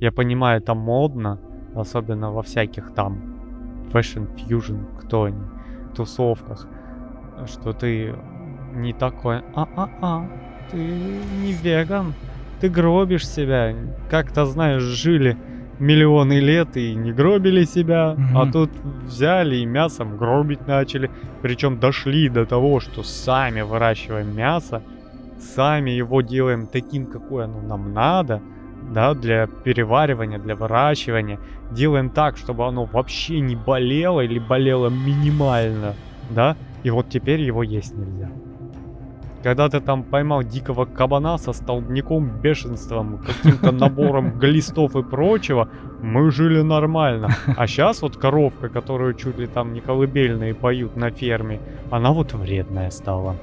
Я понимаю, это модно, особенно во всяких там Fashion Fusion, кто они, тусовках, что ты не такой, а-а-а, ты не веган, ты гробишь себя. Как-то, знаешь, жили миллионы лет и не гробили себя, Мгм. а тут взяли и мясом гробить начали. Причем дошли до того, что сами выращиваем мясо, сами его делаем таким, какое оно нам надо, да, для переваривания, для выращивания. Делаем так, чтобы оно вообще не болело или болело минимально, да, и вот теперь его есть нельзя. Когда ты там поймал дикого кабана со столбняком, бешенством, каким-то набором глистов и прочего, мы жили нормально. А сейчас вот коровка, которую чуть ли там не колыбельные поют на ферме, она вот вредная стала.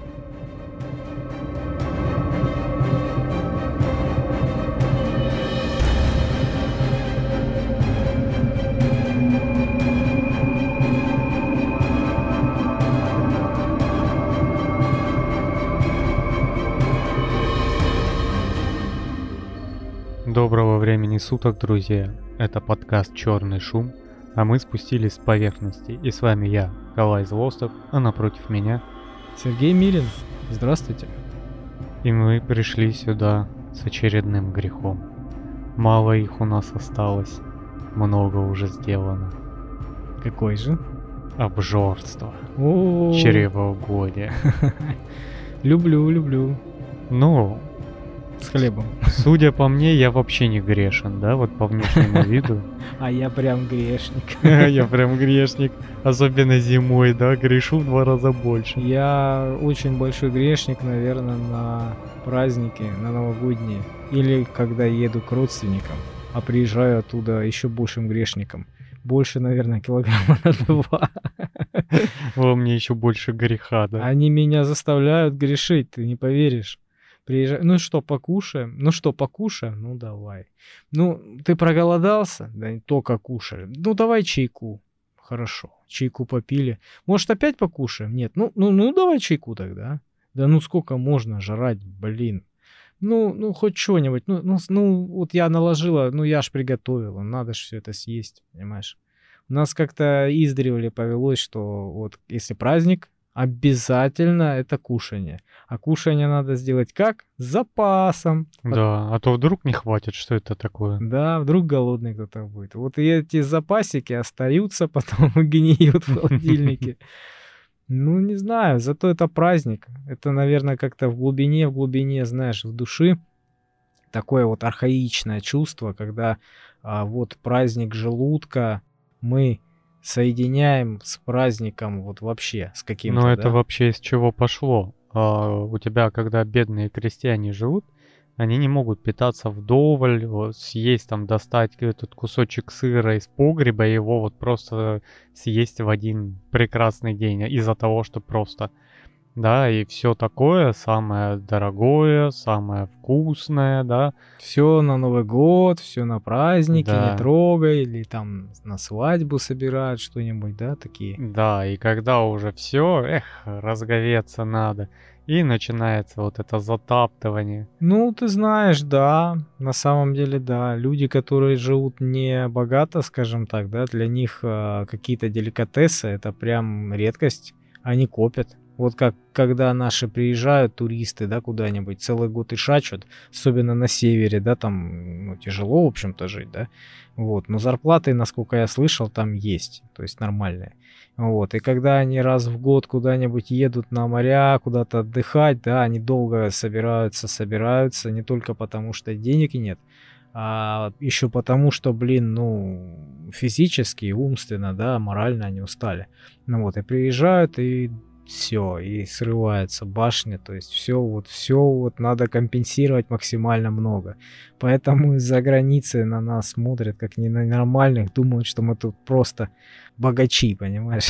Времени суток, друзья. Это подкаст «Черный шум», а мы спустились с поверхности. И с вами я, Калай Злостов, а напротив меня. Сергей Мирин, здравствуйте. И мы пришли сюда с очередным грехом. Мало их у нас осталось, много уже сделано. Какой же? Обжорство, О, чревоугодие. люблю, люблю. Ну, С хлебом. Судя по мне, я вообще не грешен, да, вот по внешнему виду. А я прям грешник. Я прям грешник, особенно зимой, да, грешу в два раза больше. Я очень большой грешник, наверное, на праздники, на новогодние. Или когда еду к родственникам, а приезжаю оттуда еще большим грешником. Больше, наверное, килограмма на два. Во мне еще больше греха, да. Они меня заставляют грешить, ты не поверишь. Приезжай. Ну что, покушаем? Ну что, покушаем? Ну давай. Ну, ты проголодался? Да не только кушали. Ну давай чайку. Хорошо. Чайку попили. Может, опять покушаем? Нет. Ну, ну, ну давай чайку тогда. Да ну сколько можно жрать, блин. Ну, ну хоть что-нибудь. Ну, ну, ну, вот я наложила, ну я ж приготовила. Надо ж все это съесть, понимаешь? У нас как-то издревле повелось, что вот если праздник, обязательно это кушание. А кушание надо сделать как? С запасом. Да, а то вдруг не хватит, что это такое. Да, вдруг голодный кто-то будет. Вот и эти запасики остаются, потом гниют в холодильнике. Ну, не знаю, зато это праздник. Это, наверное, как-то в глубине, в глубине, знаешь, в души такое вот архаичное чувство, когда а, вот праздник желудка мы соединяем с праздником вот вообще, с каким-то, Но это да? вообще из чего пошло? А, у тебя, когда бедные крестьяне живут, они не могут питаться вдоволь, вот, съесть там, достать этот кусочек сыра из погреба и его вот просто съесть в один прекрасный день из-за того, что просто, да, и все такое, самое дорогое, самое вкусное, да, Все на Новый год, все на праздники, Да. не трогай, или там на свадьбу собирают что-нибудь, да, такие. Да, и когда уже все, эх, разговеться надо, и начинается вот это затаптывание. Ну, ты знаешь, да, на самом деле, да. Люди, которые живут не богато, скажем так, да, для них а, какие-то деликатесы это прям редкость. Они копят. Вот как когда наши приезжают туристы, да, куда-нибудь, целый год и шачут, особенно на севере, да, там ну, тяжело, в общем-то, жить, да. Вот, но зарплаты, насколько я слышал, там есть, то есть нормальные. Вот, и когда они раз в год куда-нибудь едут на моря, куда-то отдыхать, да, они долго собираются, собираются, не только потому, что денег нет, а еще потому, что, блин, ну, физически, умственно, да, морально они устали. Ну вот, и приезжают, и все, и срывается башня, то есть все вот, все вот надо компенсировать максимально много. Поэтому из-за границы на нас смотрят как не на нормальных, думают, что мы тут просто богачи, понимаешь?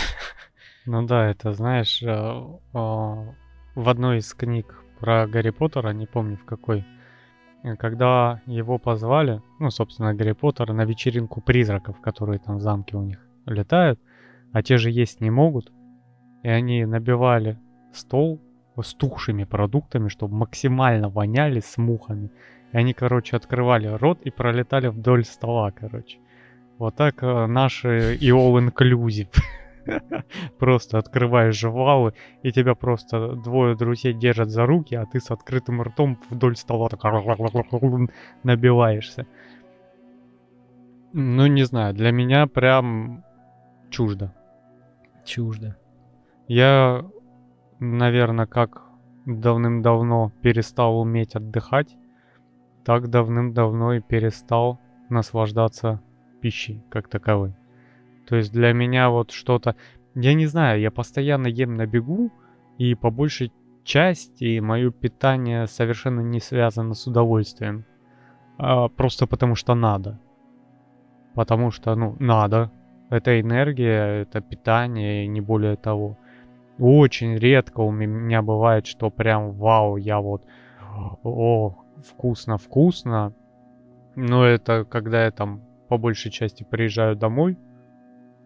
Ну да, это знаешь, э, а, в одной из книг про Гарри Поттера, не помню в какой, э, когда его позвали, ну, собственно, Гарри Поттера на вечеринку призраков, которые там в замке у них летают, а те же есть не могут, и они набивали стол стухшими продуктами, чтобы максимально воняли с мухами. И они, короче, открывали рот и пролетали вдоль стола, короче. Вот так э, наши и all inclusive. Просто открываешь жвалы, и тебя просто двое друзей держат за руки, а ты с открытым ртом вдоль стола так набиваешься. Ну, не знаю, для меня прям чуждо. Чуждо. Я, наверное, как давным-давно перестал уметь отдыхать, так давным-давно и перестал наслаждаться пищей как таковой. То есть для меня вот что-то... Я не знаю, я постоянно ем на бегу, и по большей части мое питание совершенно не связано с удовольствием. А просто потому что надо. Потому что, ну, надо. Это энергия, это питание, и не более того. Очень редко у меня бывает, что прям вау, я вот, о, вкусно-вкусно. Но это когда я там по большей части приезжаю домой,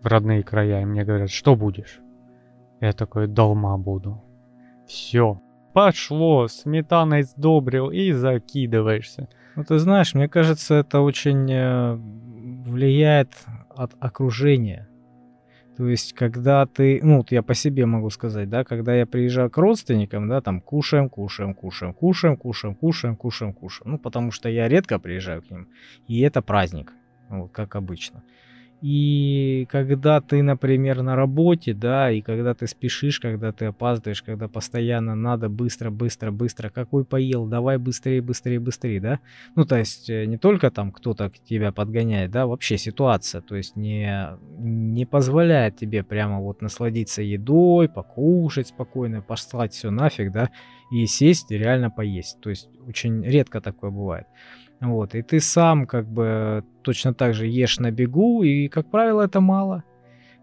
в родные края, и мне говорят, что будешь? Я такой, долма буду. Все, пошло, сметаной сдобрил и закидываешься. Ну, ты знаешь, мне кажется, это очень э, влияет от окружения. То есть, когда ты, ну, вот я по себе могу сказать, да, когда я приезжаю к родственникам, да, там кушаем, кушаем, кушаем, кушаем, кушаем, кушаем, кушаем, кушаем. Ну, потому что я редко приезжаю к ним, и это праздник, вот, как обычно. И когда ты, например, на работе, да, и когда ты спешишь, когда ты опаздываешь, когда постоянно надо быстро, быстро, быстро, какой поел, давай быстрее, быстрее, быстрее, да. Ну, то есть э, не только там кто-то тебя подгоняет, да, вообще ситуация, то есть не, не позволяет тебе прямо вот насладиться едой, покушать спокойно, послать все нафиг, да, и сесть и реально поесть. То есть очень редко такое бывает. Вот, и ты сам как бы точно так же ешь на бегу, и, как правило, это мало.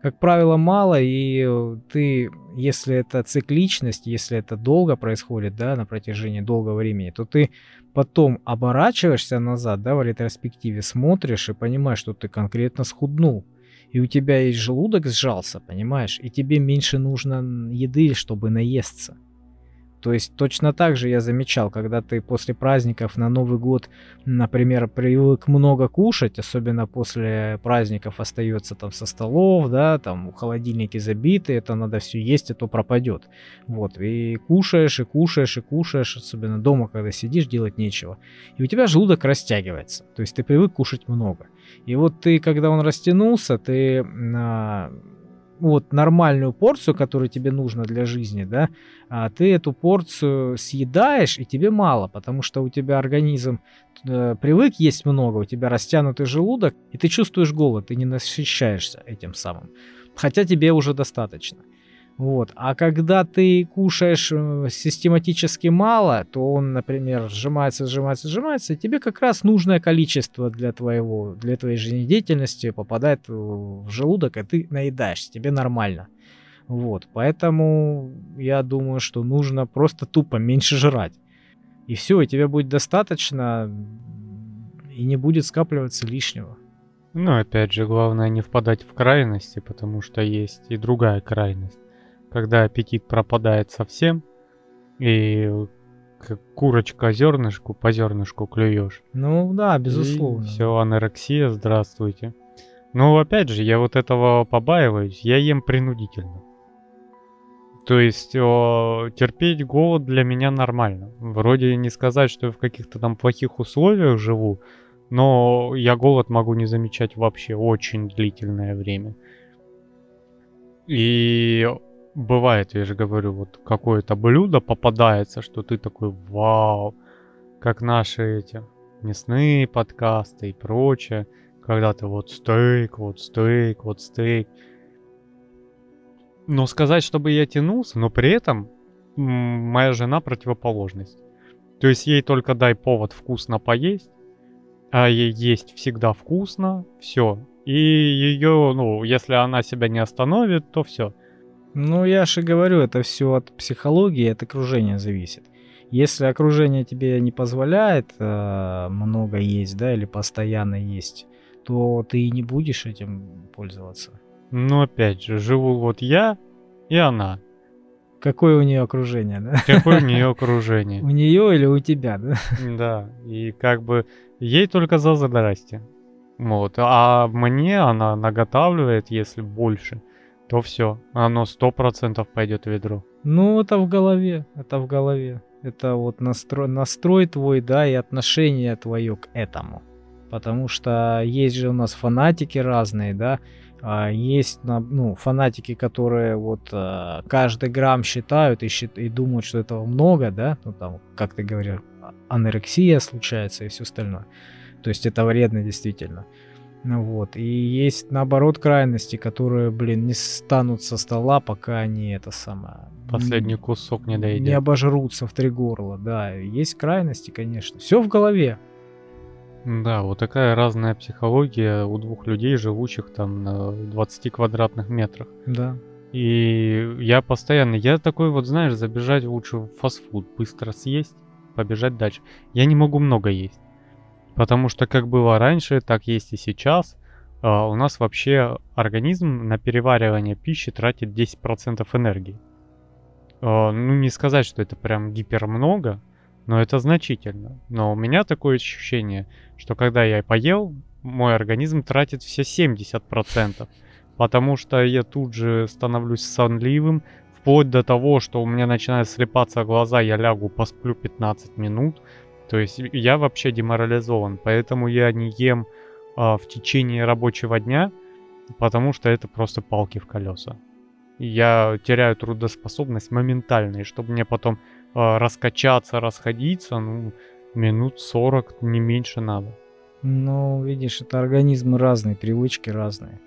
Как правило, мало, и ты, если это цикличность, если это долго происходит, да, на протяжении долгого времени, то ты потом оборачиваешься назад, да, в ретроспективе, смотришь и понимаешь, что ты конкретно схуднул. И у тебя есть желудок сжался, понимаешь, и тебе меньше нужно еды, чтобы наесться. То есть точно так же я замечал, когда ты после праздников на Новый год, например, привык много кушать, особенно после праздников остается там со столов, да, там холодильники забиты, это надо все есть, а то пропадет. Вот, и кушаешь, и кушаешь, и кушаешь, особенно дома, когда сидишь, делать нечего. И у тебя желудок растягивается, то есть ты привык кушать много. И вот ты, когда он растянулся, ты а, вот нормальную порцию, которую тебе нужно для жизни, да, а ты эту порцию съедаешь, и тебе мало, потому что у тебя организм э, привык есть много, у тебя растянутый желудок, и ты чувствуешь голод, ты не насыщаешься этим самым. Хотя тебе уже достаточно. Вот. А когда ты кушаешь э, систематически мало, то он, например, сжимается, сжимается, сжимается, и тебе как раз нужное количество для твоего, для твоей жизнедеятельности попадает в желудок, и ты наедаешься, тебе нормально. Вот. Поэтому я думаю, что нужно просто тупо меньше жрать. И все, и тебе будет достаточно, и не будет скапливаться лишнего. Ну, опять же, главное не впадать в крайности, потому что есть и другая крайность когда аппетит пропадает совсем, и как курочка зернышку по зернышку клюешь. Ну да, безусловно. Все, анорексия, здравствуйте. Но опять же, я вот этого побаиваюсь, я ем принудительно. То есть о, терпеть голод для меня нормально. Вроде не сказать, что я в каких-то там плохих условиях живу, но я голод могу не замечать вообще очень длительное время. И бывает, я же говорю, вот какое-то блюдо попадается, что ты такой, вау, как наши эти мясные подкасты и прочее, когда ты вот стейк, вот стейк, вот стейк. Но сказать, чтобы я тянулся, но при этом моя жена противоположность. То есть ей только дай повод вкусно поесть, а ей есть всегда вкусно, все. И ее, ну, если она себя не остановит, то все ну, я же говорю, это все от психологии, от окружения зависит. Если окружение тебе не позволяет э, много есть, да, или постоянно есть, то ты не будешь этим пользоваться. Ну, опять же, живу вот я и она. какое у нее окружение, да? Какое у нее окружение. У нее или у тебя, да? Да, и как бы ей только за здрасте. Вот. А мне она наготавливает, если больше, то все, оно сто процентов пойдет в ведро. Ну, это в голове, это в голове. Это вот настрой, настрой твой, да, и отношение твое к этому. Потому что есть же у нас фанатики разные, да, а есть ну, фанатики, которые вот а, каждый грамм считают и, счит, и думают, что этого много, да, ну там, как ты говорил, а, анорексия случается и все остальное. То есть это вредно действительно. Ну вот. И есть наоборот крайности, которые, блин, не станут со стола, пока они это самое... Последний кусок не доедят. Не обожрутся в три горла, да. Есть крайности, конечно. Все в голове. Да, вот такая разная психология у двух людей, живущих там на 20 квадратных метрах. Да. И я постоянно, я такой вот, знаешь, забежать лучше в фастфуд, быстро съесть, побежать дальше. Я не могу много есть. Потому что как было раньше, так есть и сейчас. Uh, у нас вообще организм на переваривание пищи тратит 10% энергии. Uh, ну, не сказать, что это прям гипер много, но это значительно. Но у меня такое ощущение, что когда я поел, мой организм тратит все 70%. Потому что я тут же становлюсь сонливым, вплоть до того, что у меня начинают слепаться глаза, я лягу, посплю 15 минут. То есть я вообще деморализован, поэтому я не ем а, в течение рабочего дня, потому что это просто палки в колеса. Я теряю трудоспособность моментально, и чтобы мне потом э, раскачаться, расходиться, ну, минут 40, не меньше надо. Ну, видишь, это организмы разные, привычки разные.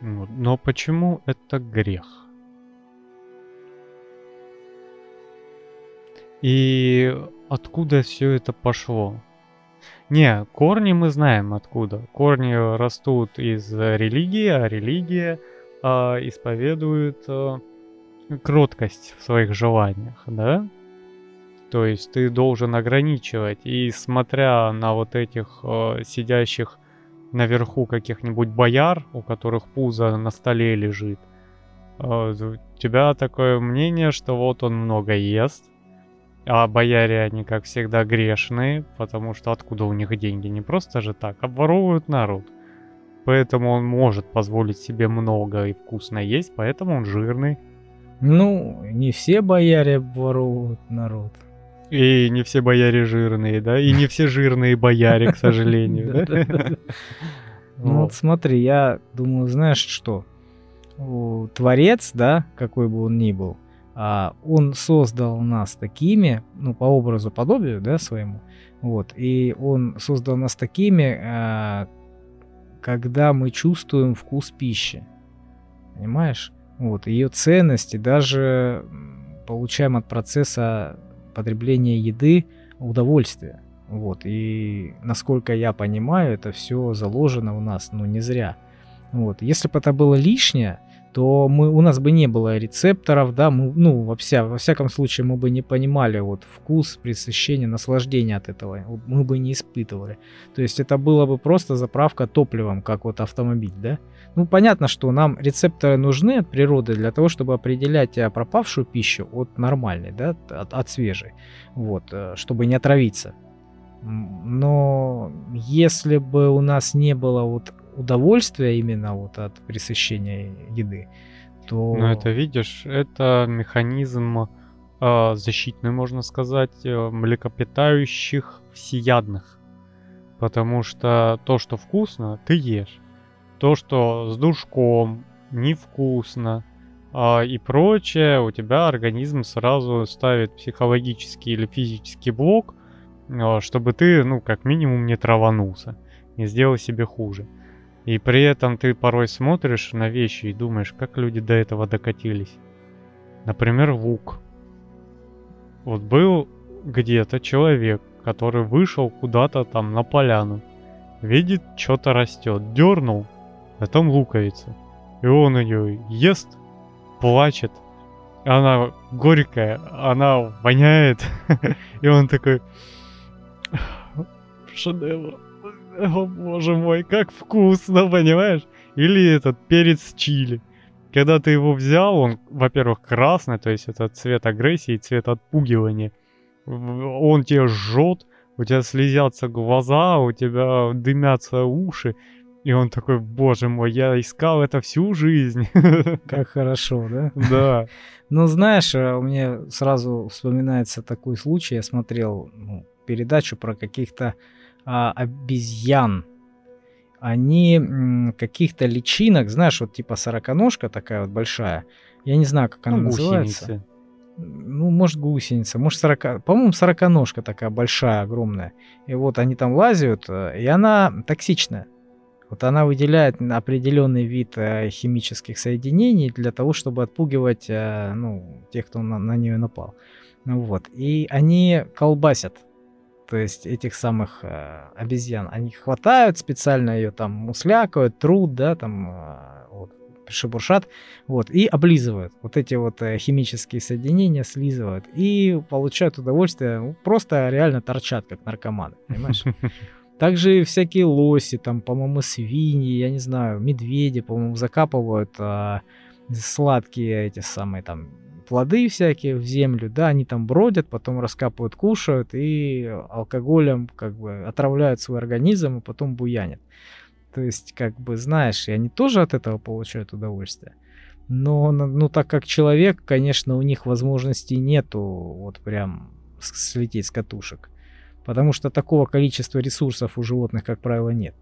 Но почему это грех? И откуда все это пошло? Не, корни мы знаем откуда. Корни растут из религии, а религия э, исповедует э, кроткость в своих желаниях, да? То есть ты должен ограничивать. И смотря на вот этих э, сидящих наверху каких-нибудь бояр, у которых пузо на столе лежит, э, у тебя такое мнение, что вот он много ест, а бояре, они, как всегда, грешные, потому что откуда у них деньги? Не просто же так, обворовывают народ. Поэтому он может позволить себе много и вкусно есть, поэтому он жирный. Ну, не все бояре воруют народ. И не все бояре жирные, да? И не все жирные бояре, к сожалению, да? Ну вот смотри, я думаю, знаешь что? Творец, да, какой бы он ни был, а, он создал нас такими, ну, по образу, подобию, да, своему, вот, и он создал нас такими, а, когда мы чувствуем вкус пищи, понимаешь? Вот, ее ценности даже получаем от процесса потребления еды удовольствие. Вот, и насколько я понимаю, это все заложено у нас, ну, не зря. Вот, если бы это было лишнее, то мы, у нас бы не было рецепторов, да, мы, ну, во, вся, во всяком случае, мы бы не понимали вот вкус, пресыщение, наслаждение от этого, мы бы не испытывали. То есть это было бы просто заправка топливом, как вот автомобиль, да. Ну, понятно, что нам рецепторы нужны от природы для того, чтобы определять э, пропавшую пищу от нормальной, да, от, от свежей, вот, э, чтобы не отравиться. Но если бы у нас не было вот удовольствия именно вот от пресыщения еды, то... Ну это видишь, это механизм э, защитный, можно сказать, э, млекопитающих всеядных. Потому что то, что вкусно, ты ешь. То, что с душком, невкусно э, и прочее, у тебя организм сразу ставит психологический или физический блок, э, чтобы ты, ну, как минимум, не траванулся, не сделал себе хуже. И при этом ты порой смотришь на вещи и думаешь, как люди до этого докатились. Например, лук. Вот был где-то человек, который вышел куда-то там на поляну, видит, что-то растет, дернул, а там луковица. И он ее ест, плачет, она горькая, она воняет, и он такой, шедевр о боже мой, как вкусно, понимаешь? Или этот перец чили, когда ты его взял, он, во-первых, красный, то есть это цвет агрессии, цвет отпугивания. Он тебя жжет, у тебя слезятся глаза, у тебя дымятся уши. И он такой, боже мой, я искал это всю жизнь. Как хорошо, да? Да. Ну, знаешь, э, у меня сразу вспоминается такой случай. Я смотрел ну, передачу про каких-то а, обезьян. Они каких-то личинок, знаешь, вот типа сороконожка такая вот большая. Я не знаю, как она ну, называется. Гусеницы. Ну, может, гусеница, может, сорока... По-моему, сороконожка такая большая, огромная. И вот они там лазят, э, и она токсичная. Вот она выделяет определенный вид э, химических соединений для того, чтобы отпугивать э, ну, тех, кто на, на нее напал. Ну вот. И они колбасят. То есть этих самых э, обезьян. Они хватают специально ее там муслякают, труд, да, там э, вот, шебуршат, вот, и облизывают. Вот эти вот э, химические соединения слизывают. И получают удовольствие, ну, просто реально торчат, как наркоманы, понимаешь? Также всякие лоси, там, по-моему, свиньи, я не знаю, медведи, по-моему, закапывают а, сладкие эти самые там плоды всякие в землю, да, они там бродят, потом раскапывают, кушают и алкоголем как бы отравляют свой организм и потом буянят. То есть, как бы, знаешь, и они тоже от этого получают удовольствие. Но, ну, так как человек, конечно, у них возможностей нету вот прям слететь с катушек потому что такого количества ресурсов у животных, как правило, нет.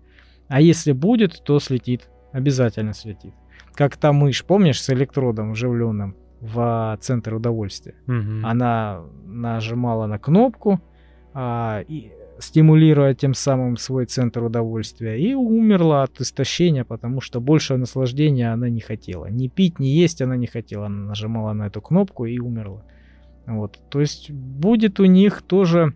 А если будет, то слетит, обязательно слетит. Как та мышь, помнишь, с электродом вживленным в центр удовольствия? Угу. Она нажимала на кнопку, а, и стимулируя тем самым свой центр удовольствия, и умерла от истощения, потому что большего наслаждения она не хотела. Ни пить, ни есть она не хотела. Она нажимала на эту кнопку и умерла. Вот. То есть будет у них тоже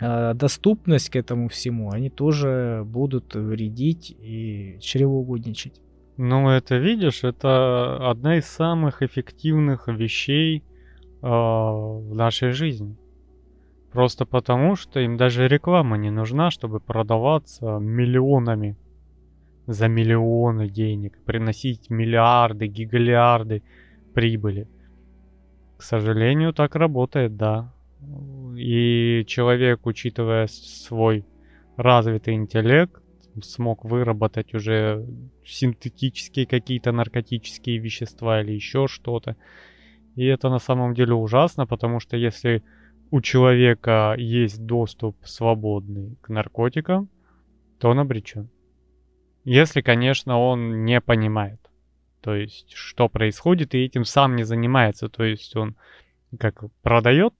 а, доступность к этому всему, они тоже будут вредить и чревоугодничать. Ну, это видишь, это одна из самых эффективных вещей э, в нашей жизни. Просто потому, что им даже реклама не нужна, чтобы продаваться миллионами за миллионы денег, приносить миллиарды, гигалиарды прибыли. К сожалению, так работает, да. И человек, учитывая свой развитый интеллект, смог выработать уже синтетические какие-то наркотические вещества или еще что-то. И это на самом деле ужасно, потому что если у человека есть доступ свободный к наркотикам, то он обречен. Если, конечно, он не понимает, то есть, что происходит, и этим сам не занимается. То есть он как продает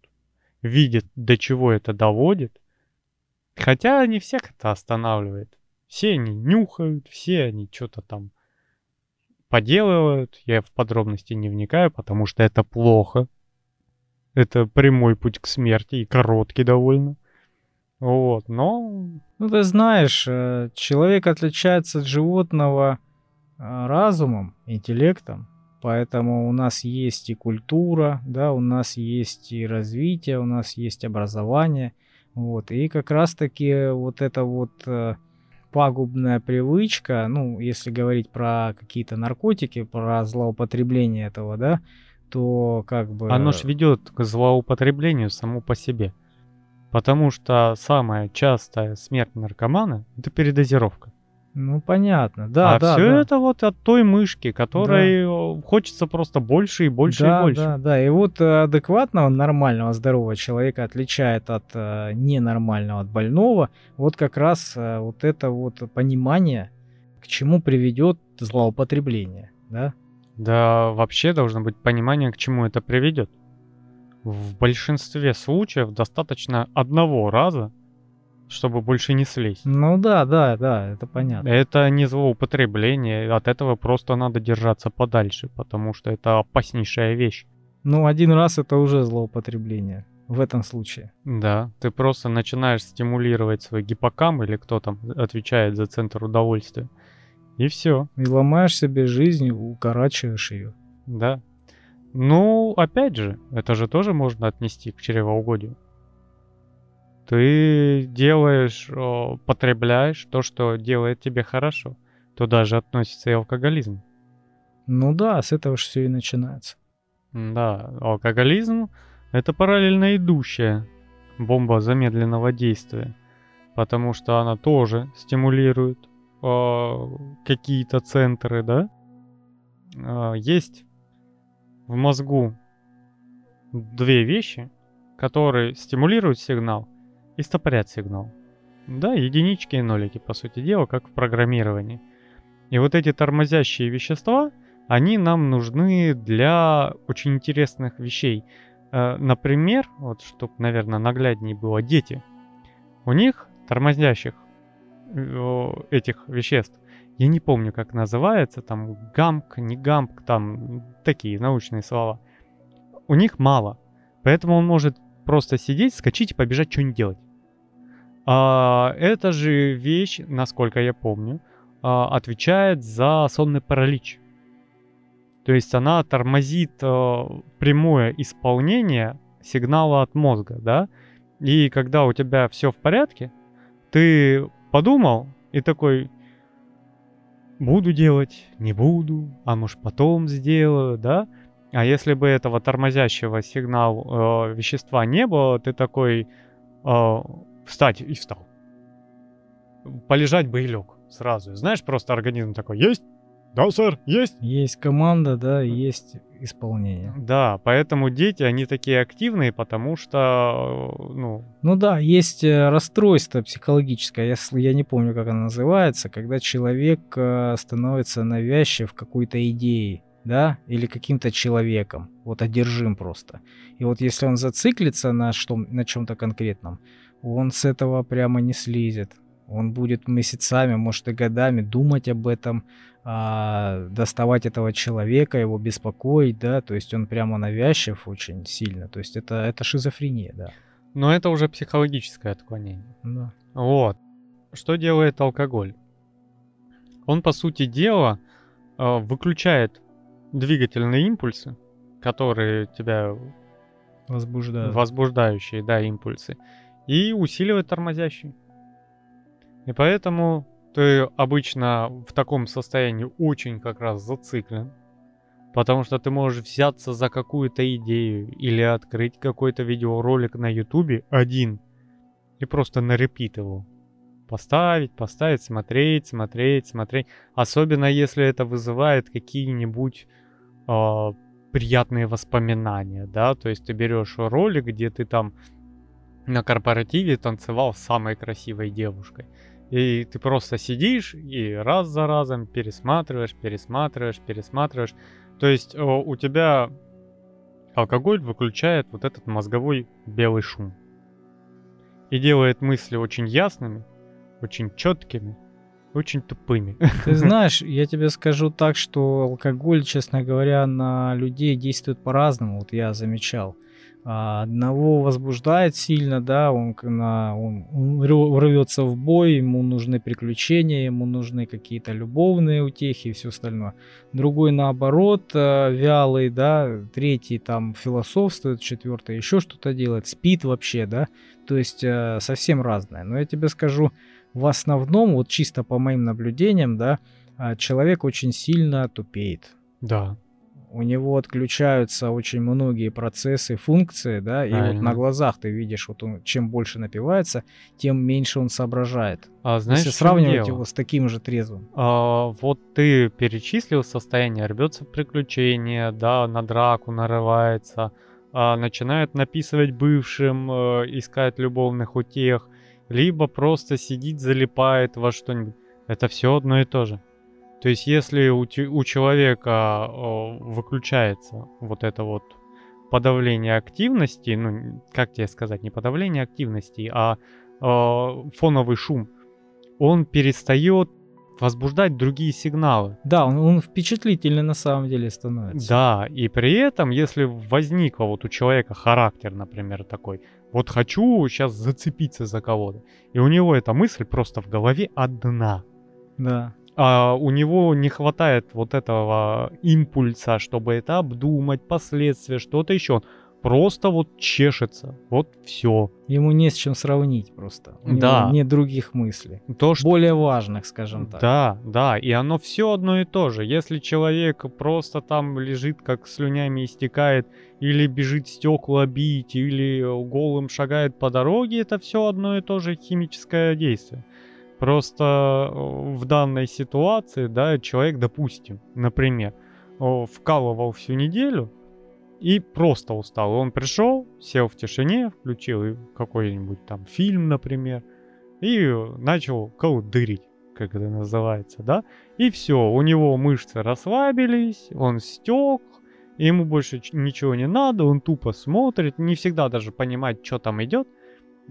видит, до чего это доводит. Хотя не всех это останавливает. Все они нюхают, все они что-то там поделывают. Я в подробности не вникаю, потому что это плохо. Это прямой путь к смерти и короткий довольно. Вот, но... Ну, ты знаешь, э, человек отличается от животного э, разумом, интеллектом. Поэтому у нас есть и культура, да, у нас есть и развитие, у нас есть образование. Вот. И как раз-таки вот эта вот э, пагубная привычка, ну, если говорить про какие-то наркотики, про злоупотребление этого, да, то как бы... Оно ж ведет к злоупотреблению само по себе. Потому что самая частая смерть наркомана – это передозировка. Ну, понятно, да, а да. все да. это вот от той мышки, которой да. хочется просто больше и больше да, и больше. Да, да, и вот э, адекватного, нормального, здорового человека отличает от э, ненормального, от больного, вот как раз э, вот это вот понимание, к чему приведет злоупотребление, да? Да, вообще должно быть понимание, к чему это приведет. В большинстве случаев достаточно одного раза чтобы больше не слезть. Ну да, да, да, это понятно. Это не злоупотребление, от этого просто надо держаться подальше, потому что это опаснейшая вещь. Ну, один раз это уже злоупотребление в этом случае. Да, ты просто начинаешь стимулировать свой гиппокам или кто там отвечает за центр удовольствия. И все. И ломаешь себе жизнь, укорачиваешь ее. Да. Ну, опять же, это же тоже можно отнести к чревоугодию ты делаешь, потребляешь то, что делает тебе хорошо. Туда же относится и алкоголизм. Ну да, с этого же все и начинается. Да, алкоголизм — это параллельно идущая бомба замедленного действия, потому что она тоже стимулирует э, какие-то центры, да? Э, есть в мозгу две вещи, которые стимулируют сигнал и стопорят сигнал. Да, единички и нолики, по сути дела, как в программировании. И вот эти тормозящие вещества, они нам нужны для очень интересных вещей. Э, например, вот чтобы, наверное, нагляднее было, дети. У них тормозящих э, этих веществ, я не помню, как называется, там гамк, не гамк, там такие научные слова. У них мало. Поэтому он может просто сидеть, скачать и побежать что-нибудь делать. А, эта же вещь, насколько я помню, а, отвечает за сонный паралич. То есть она тормозит а, прямое исполнение сигнала от мозга, да? И когда у тебя все в порядке, ты подумал и такой, буду делать, не буду, а может потом сделаю, да? А если бы этого тормозящего сигнал э, вещества не было, ты такой э, встать и встал. Полежать бы и лег сразу. Знаешь, просто организм такой, есть? Да, сэр, есть. Есть команда, да, есть исполнение. Да, поэтому дети, они такие активные, потому что, ну... Ну да, есть э, расстройство психологическое, я, я не помню, как оно называется, когда человек э, становится навязчив какой-то идеей, да, или каким-то человеком, вот одержим просто. И вот если он зациклится на, что, на чем-то конкретном, он с этого прямо не слезет. Он будет месяцами, может и годами думать об этом, а, доставать этого человека, его беспокоить, да, то есть он прямо навязчив очень сильно, то есть это, это шизофрения, да. Но это уже психологическое отклонение. Да. Вот. Что делает алкоголь? Он, по сути дела, а, выключает двигательные импульсы, которые тебя возбуждают. Возбуждающие, да, импульсы и усиливает тормозящий. И поэтому ты обычно в таком состоянии очень как раз зациклен, потому что ты можешь взяться за какую-то идею или открыть какой-то видеоролик на ютубе один и просто на репит его. Поставить, поставить, смотреть, смотреть, смотреть. Особенно если это вызывает какие-нибудь э, приятные воспоминания, да, то есть ты берешь ролик, где ты там на корпоративе танцевал с самой красивой девушкой. И ты просто сидишь и раз за разом пересматриваешь, пересматриваешь, пересматриваешь. То есть у тебя алкоголь выключает вот этот мозговой белый шум. И делает мысли очень ясными, очень четкими, очень тупыми. Ты знаешь, я тебе скажу так, что алкоголь, честно говоря, на людей действует по-разному. Вот я замечал. Одного возбуждает сильно, да, он, на, он, он рвется в бой, ему нужны приключения, ему нужны какие-то любовные утехи и все остальное. Другой наоборот, э, вялый, да, третий там философствует, четвертый еще что-то делает, спит вообще, да, то есть э, совсем разное. Но я тебе скажу, в основном, вот чисто по моим наблюдениям, да, а, человек очень сильно тупеет. Да у него отключаются очень многие процессы, функции, да, Правильно. и вот на глазах ты видишь, вот он чем больше напивается, тем меньше он соображает. А знаешь, Если сравнивать его с таким же трезвым. А, вот ты перечислил состояние, рвется в приключения, да, на драку нарывается, а, начинает написывать бывшим, а, искать любовных утех, либо просто сидит, залипает во что-нибудь. Это все одно и то же. То есть, если у, у человека выключается вот это вот подавление активности, ну, как тебе сказать, не подавление активности, а э, фоновый шум, он перестает возбуждать другие сигналы. Да, он, он впечатлительный на самом деле становится. Да, и при этом, если возникло вот у человека характер, например, такой, вот хочу сейчас зацепиться за кого-то, и у него эта мысль просто в голове одна. Да а у него не хватает вот этого импульса, чтобы это обдумать, последствия, что-то еще. просто вот чешется. Вот все. Ему не с чем сравнить просто. У него Да. нет других мыслей. То, что Более важных, скажем так. Да, да, и оно все одно и то же. Если человек просто там лежит, как слюнями истекает, или бежит стекла бить, или голым шагает по дороге, это все одно и то же химическое действие. Просто э, в данной ситуации, да, человек, допустим, например, вкалывал всю неделю и просто устал. Он пришел, сел в тишине, включил какой-нибудь там фильм, например, и начал колдырить, как это называется, да? И все, у него мышцы расслабились, он стек, ему больше ничего не надо, он тупо смотрит, не всегда даже понимает, что там идет.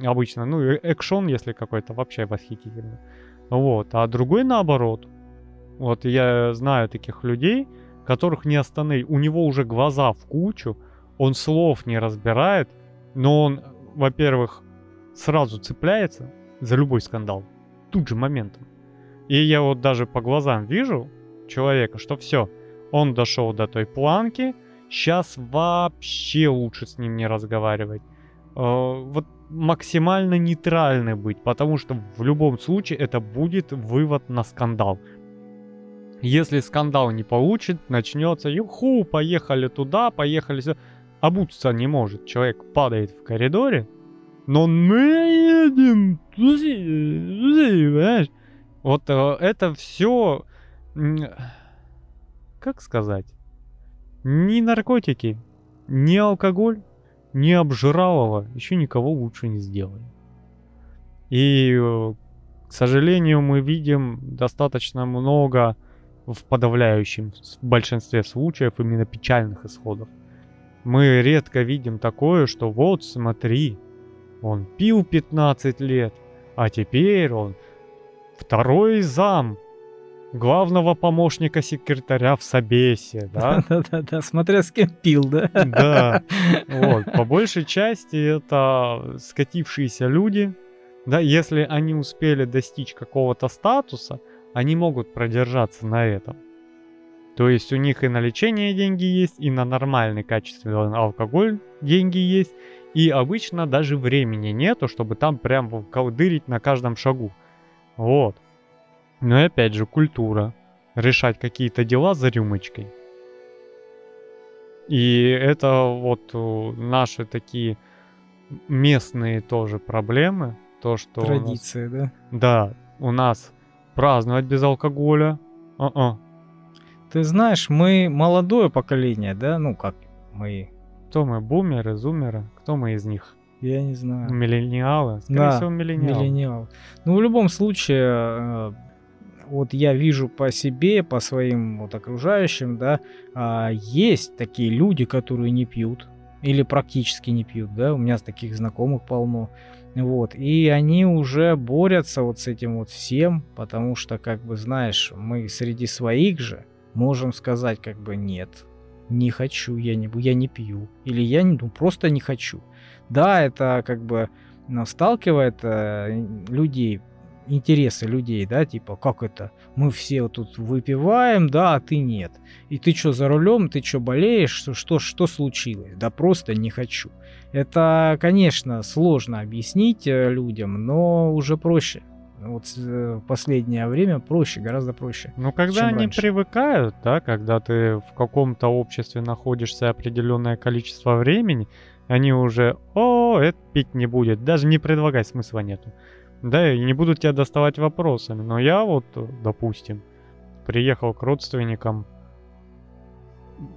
Обычно, ну, э- экшон, если какой-то, вообще восхитительно. Вот, а другой наоборот. Вот я знаю таких людей, которых не остановить. У него уже глаза в кучу, он слов не разбирает, но он, во-первых, сразу цепляется за любой скандал. Тут же моментом. И я вот даже по глазам вижу человека, что все, он дошел до той планки, сейчас вообще лучше с ним не разговаривать. Э, Вот максимально нейтральный быть, потому что в любом случае это будет вывод на скандал. Если скандал не получит, начнется юху, поехали туда, поехали сюда. Обуться не может. Человек падает в коридоре, но мы едем? Вот э, это все, как сказать, ни наркотики, ни алкоголь, ни обжиралово еще никого лучше не сделали. И, э, к сожалению, мы видим достаточно много в подавляющем с- большинстве случаев именно печальных исходов. Мы редко видим такое, что вот смотри, он пил 15 лет, а теперь он второй зам главного помощника секретаря в Собесе, да? Да-да-да, смотря с кем пил, да? Да, вот, по большей части это скатившиеся люди, да, если они успели достичь какого-то статуса, они могут продержаться на этом. То есть у них и на лечение деньги есть, и на нормальный качественный алкоголь деньги есть, и обычно даже времени нету, чтобы там прям колдырить на каждом шагу. Вот. Но и опять же, культура. Решать какие-то дела за рюмочкой. И это вот э, наши такие местные тоже проблемы. То, что... у нас- Традиция, да? да, у нас праздновать без алкоголя. А-а. Ты знаешь, мы молодое поколение, да? Ну, как мы, Кто мы, бумеры, зумеры? Кто мы из них? я не знаю. Миллениалы? Скорее Да, всего, миллениалы. Миллениал. Ну, в любом случае, э, вот я вижу по себе, по своим вот окружающим, да, а, есть такие люди, которые не пьют или практически не пьют, да, у меня таких знакомых полно, вот, и они уже борются вот с этим вот всем, потому что, как бы, знаешь, мы среди своих же можем сказать, как бы, нет, не хочу, я не, я не пью, или я не, ну, просто не хочу. Да, это как бы ну, сталкивает э, людей, интересы людей, да, типа, как это, мы все вот тут выпиваем, да, а ты нет. И ты что, за рулем, ты что, болеешь, что, что, что случилось? Да просто не хочу. Это, конечно, сложно объяснить э, людям, но уже проще. Вот э, в последнее время проще, гораздо проще. Ну, когда они раньше. привыкают, да, когда ты в каком-то обществе находишься определенное количество времени, они уже, о, это пить не будет, даже не предлагать смысла нету. Да, и не будут тебя доставать вопросами. Но я вот, допустим, приехал к родственникам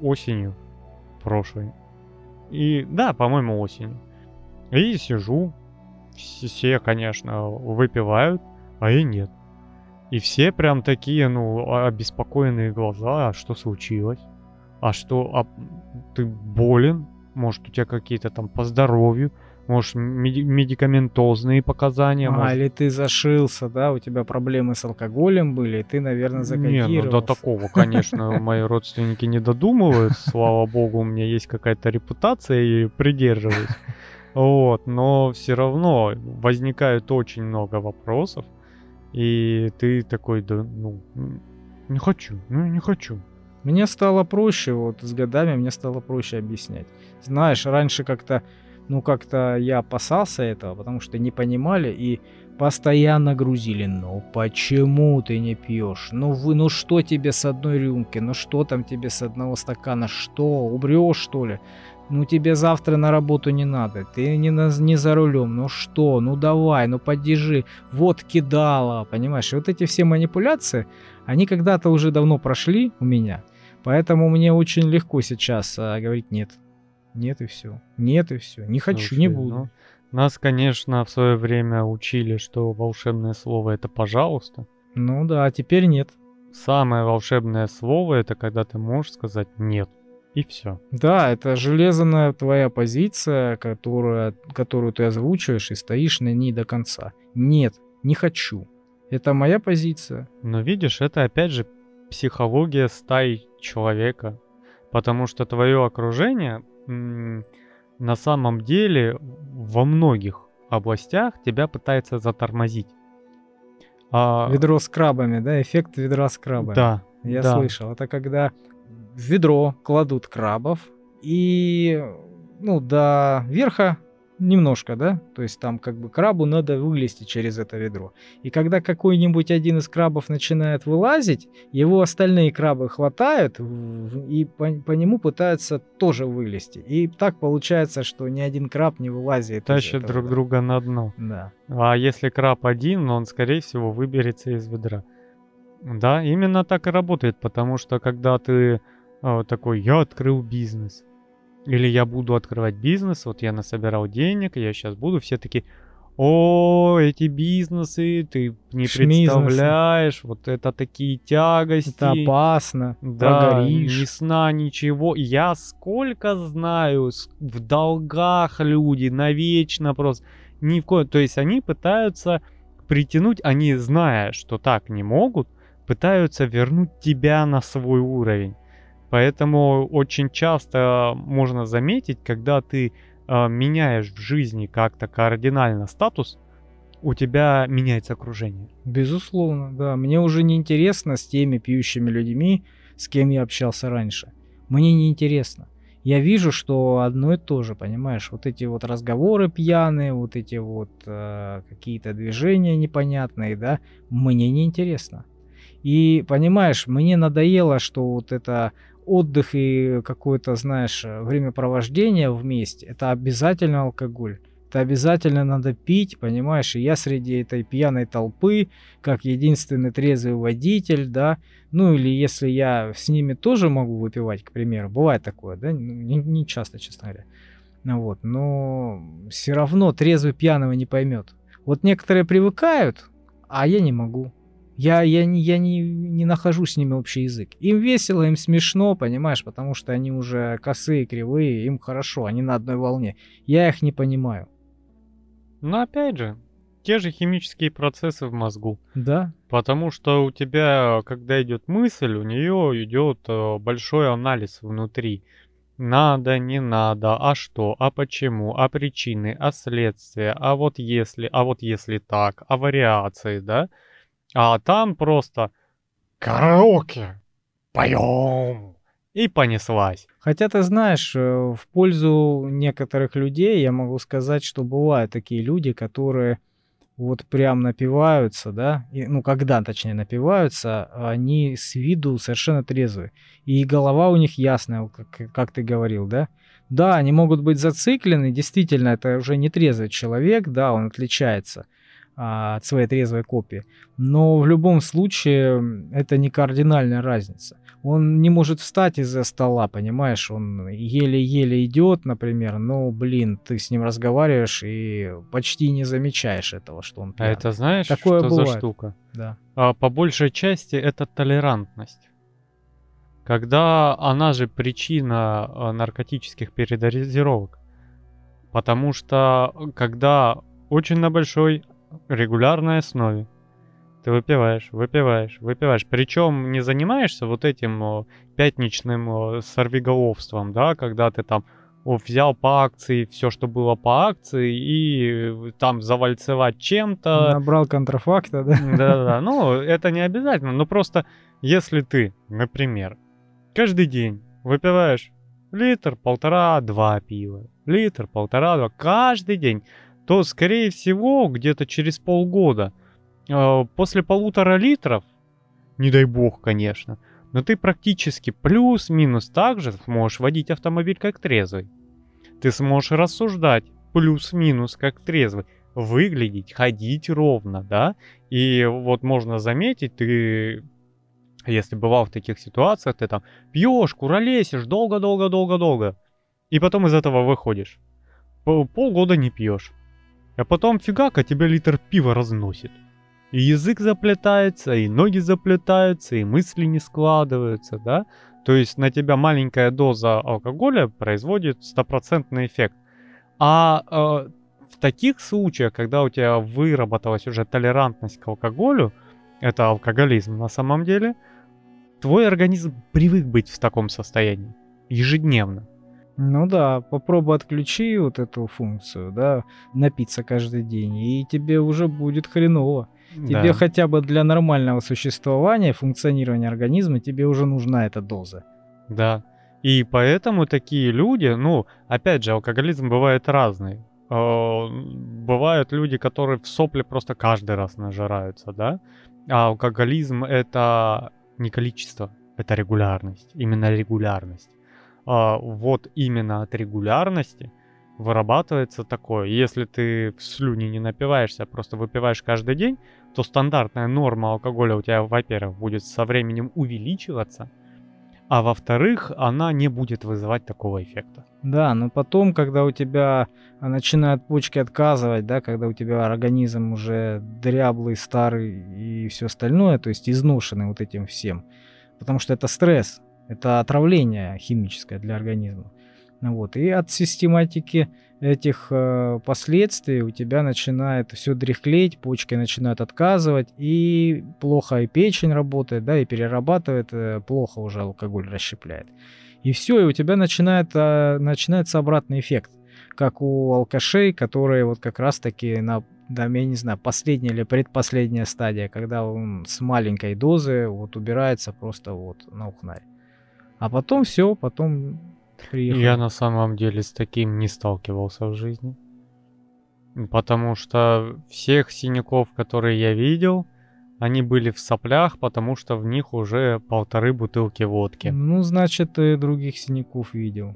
осенью прошлой. И, да, по-моему, осенью. И сижу, все- конечно, выпивают, а я нет. И все прям такие, ну, а- обеспокоенные глаза, а что случилось? А что, а ты болен? Может, у тебя какие-то там по здоровью? Может, меди- медикаментозные показания? А, может, или ты зашился, да, у тебя проблемы с алкоголем были, и ты, наверное, Не, ну до закодировался. такого, конечно, мои родственники не додумываются. Слава богу, у меня есть какая-то репутация и придерживаюсь. Вот, но все равно возникает очень много вопросов. И ты такой, да, ну, не хочу, ну, не хочу. Мне стало проще, вот с годами мне стало проще объяснять. Знаешь, раньше как-то, ну как-то я опасался этого, потому что не понимали и постоянно грузили. Ну почему ты не пьешь? Ну вы, ну что тебе с одной рюмки? Ну что там тебе с одного стакана? Что, убрешь что ли? Ну тебе завтра на работу не надо, ты не, на, не за рулем, ну что, ну давай, ну поддержи, вот кидала, понимаешь? И вот эти все манипуляции, они когда-то уже давно прошли у меня, поэтому мне очень легко сейчас а, говорить нет. Нет и все. Нет и все. Не хочу, Слушай, не буду. ну, нас, конечно, в свое время учили, что волшебное слово это пожалуйста. Ну да, а теперь нет. Самое волшебное слово это когда ты можешь сказать нет. И все. Да, это железная твоя позиция, которая, которую ты озвучиваешь и стоишь на ней до конца. Нет, не хочу. Это моя позиция. Но видишь, это опять же психология стаи человека. Потому что твое окружение на самом деле во многих областях тебя пытается затормозить. А, Ведро с крабами, да? Эффект ведра с крабами. да, Я да. слышал. Это когда в ведро кладут крабов и, ну, до верха немножко, да? То есть там как бы крабу надо вылезти через это ведро. И когда какой-нибудь один из крабов начинает вылазить, его остальные крабы хватают и по, по нему пытаются тоже вылезти. И так получается, что ни один краб не вылазит. Тащат этого, друг да. друга на дно. Да. А если краб один, он, скорее всего, выберется из ведра. Да, именно так и работает, потому что когда ты э, такой, я открыл бизнес, или я буду открывать бизнес, вот я насобирал денег, я сейчас буду, все такие, о, эти бизнесы, ты не Шмизнесы. представляешь, вот это такие тягости. Это опасно. Да, прогоришь. ни сна, ничего. Я сколько знаю, в долгах люди, навечно просто. Ни в коем... То есть они пытаются притянуть, они, зная, что так не могут, пытаются вернуть тебя на свой уровень. Поэтому очень часто можно заметить, когда ты э, меняешь в жизни как-то кардинально статус, у тебя меняется окружение. Безусловно, да. Мне уже не интересно с теми пьющими людьми, с кем я общался раньше. Мне не интересно. Я вижу, что одно и то же, понимаешь, вот эти вот разговоры пьяные, вот эти вот э, какие-то движения непонятные, да, мне не интересно. И понимаешь, мне надоело, что вот это отдых и какое-то, знаешь, э, времяпровождение вместе, это обязательно алкоголь. Это обязательно надо пить, понимаешь? И я среди этой пьяной толпы, как единственный трезвый водитель, да, ну или если я с ними тоже могу выпивать, к примеру, бывает такое, да, не, не часто, честно говоря. Ну вот, но все равно трезвый пьяного не поймет. Вот некоторые привыкают, а я не могу. Я, я, не, я не, не нахожу с ними общий язык. Им весело, им смешно, понимаешь, потому что они уже косые, кривые, им хорошо, они на одной волне. Я их не понимаю. Но опять же, те же химические процессы в мозгу. Да, Потому что у тебя, когда идет мысль, у нее идет э, большой анализ внутри. Надо, не надо, а что, а почему, а причины, а следствия, а вот если, а вот если так, а вариации, да? А там просто караоке, поем, и понеслась. Хотя ты знаешь, э, в пользу некоторых людей я могу сказать, что бывают такие люди, которые вот прям напиваются, да, и, ну когда точнее напиваются, они с виду совершенно трезвые. И голова у них ясная, как, как ты говорил, да. Да, они могут быть зациклены, действительно, это уже не трезвый человек, да, он отличается а, от своей трезвой копии. Но в любом случае это не кардинальная разница. Он не может встать из-за стола, понимаешь? Он еле-еле идет, например, но, блин, ты с ним разговариваешь и почти не замечаешь этого, что он А пьян. это знаешь, Такое что за бывает. штука? Да. А, по большей части это толерантность. Когда она же причина а, наркотических передозировок. Потому что когда очень на большой регулярной основе ты выпиваешь, выпиваешь, выпиваешь. Причем не занимаешься вот этим о, пятничным о, сорвиголовством, да, когда ты там о, взял по акции все, что было по акции, и э, там завальцевать чем-то, Набрал контрафакта, да? да-да-да. Ну, это не обязательно, но просто если ты, например, каждый день выпиваешь литр, полтора, два пива, литр, полтора, два, каждый день, то, скорее всего, где-то через полгода, э, после полутора литров, не дай бог, конечно, но ты практически плюс-минус так же сможешь водить автомобиль как трезвый. Ты сможешь рассуждать плюс-минус как трезвый, выглядеть, ходить ровно, да? И вот можно заметить, ты если бывал в таких ситуациях, ты там пьешь, куролесишь долго-долго-долго-долго, и потом из этого выходишь. Полгода не пьешь. А потом фигака тебя литр пива разносит. И язык заплетается, и ноги заплетаются, и мысли не складываются, да? То есть на тебя маленькая доза алкоголя производит стопроцентный эффект. А э, в таких случаях, когда у тебя выработалась уже толерантность к алкоголю, это алкоголизм на самом деле, твой организм привык быть в таком состоянии ежедневно. Ну да, попробуй отключи вот эту функцию, да, напиться каждый день, и тебе уже будет хреново. Тебе да. хотя бы для нормального существования, функционирования организма, тебе уже нужна эта доза. Да. И поэтому такие люди, ну, опять же, алкоголизм бывает разный. Э, бывают люди, которые в сопле просто каждый раз нажираются, да? А алкоголизм это не количество, это регулярность. Именно регулярность. А вот именно от регулярности вырабатывается такое. Если ты в слюни не напиваешься, а просто выпиваешь каждый день, то стандартная норма алкоголя у тебя, во-первых, будет со временем увеличиваться, а во-вторых, она не будет вызывать такого эффекта. Да, но потом, когда у тебя начинают почки отказывать, да, когда у тебя организм уже дряблый, старый и все остальное, то есть изношенный вот этим всем, потому что это стресс, это отравление химическое для организма. Вот. И от систематики этих э, последствий у тебя начинает все дряхлеть, почки начинают отказывать, и плохо и печень работает, да, и перерабатывает, э, плохо уже алкоголь расщепляет. И все, и у тебя начинает, э, начинается обратный эффект, как у алкашей, которые вот как раз-таки на да, я не знаю, последняя или предпоследняя стадия, когда он с маленькой дозы вот убирается просто вот на ухнарь. А потом все, потом приехал. Я на самом деле с таким не сталкивался в жизни. Потому что всех синяков, которые я видел, они были в соплях, потому что в них уже полторы бутылки водки. Ну, значит, ты других синяков видел.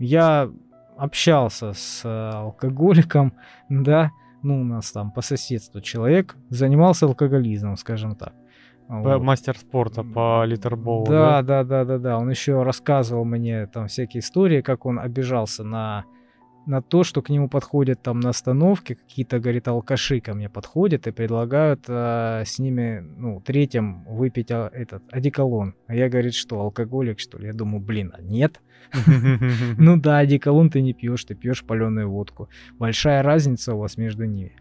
Я общался с э, алкоголиком, да, ну, у нас там по соседству человек занимался алкоголизмом, скажем так. Вот. Мастер спорта по литерболу. Да, да, да, да, да. Он еще рассказывал мне там всякие истории, как он обижался на на то, что к нему подходят там на остановке какие-то, говорит, алкаши ко мне подходят и предлагают э, с ними, ну, третьим выпить а, этот одеколон. А я, говорит, что, алкоголик, что ли? Я думаю, блин, а нет? Ну да, одеколон ты не пьешь, ты пьешь паленую водку. Большая разница у вас между ними.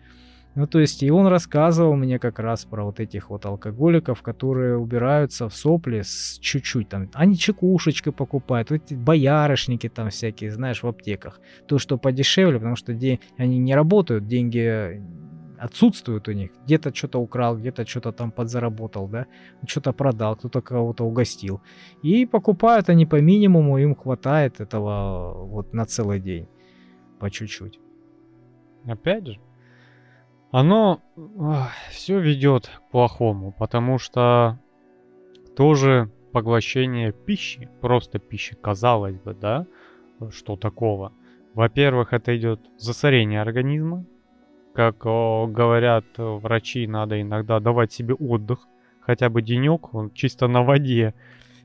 Ну, то есть, и он рассказывал мне как раз про вот этих вот алкоголиков, которые убираются в сопли с чуть-чуть там. Они чекушечкой покупают, вот эти боярышники там всякие, знаешь, в аптеках. То, что подешевле, потому что день, они не работают, деньги отсутствуют у них. Где-то что-то украл, где-то что-то там подзаработал, да, что-то продал, кто-то кого-то угостил. И покупают они по минимуму, им хватает этого вот на целый день, по чуть-чуть. Опять же, оно все ведет к плохому, потому что тоже поглощение пищи, просто пищи, казалось бы, да, что такого. Во-первых, это идет засорение организма. Как о, говорят врачи, надо иногда давать себе отдых, хотя бы денек, он чисто на воде,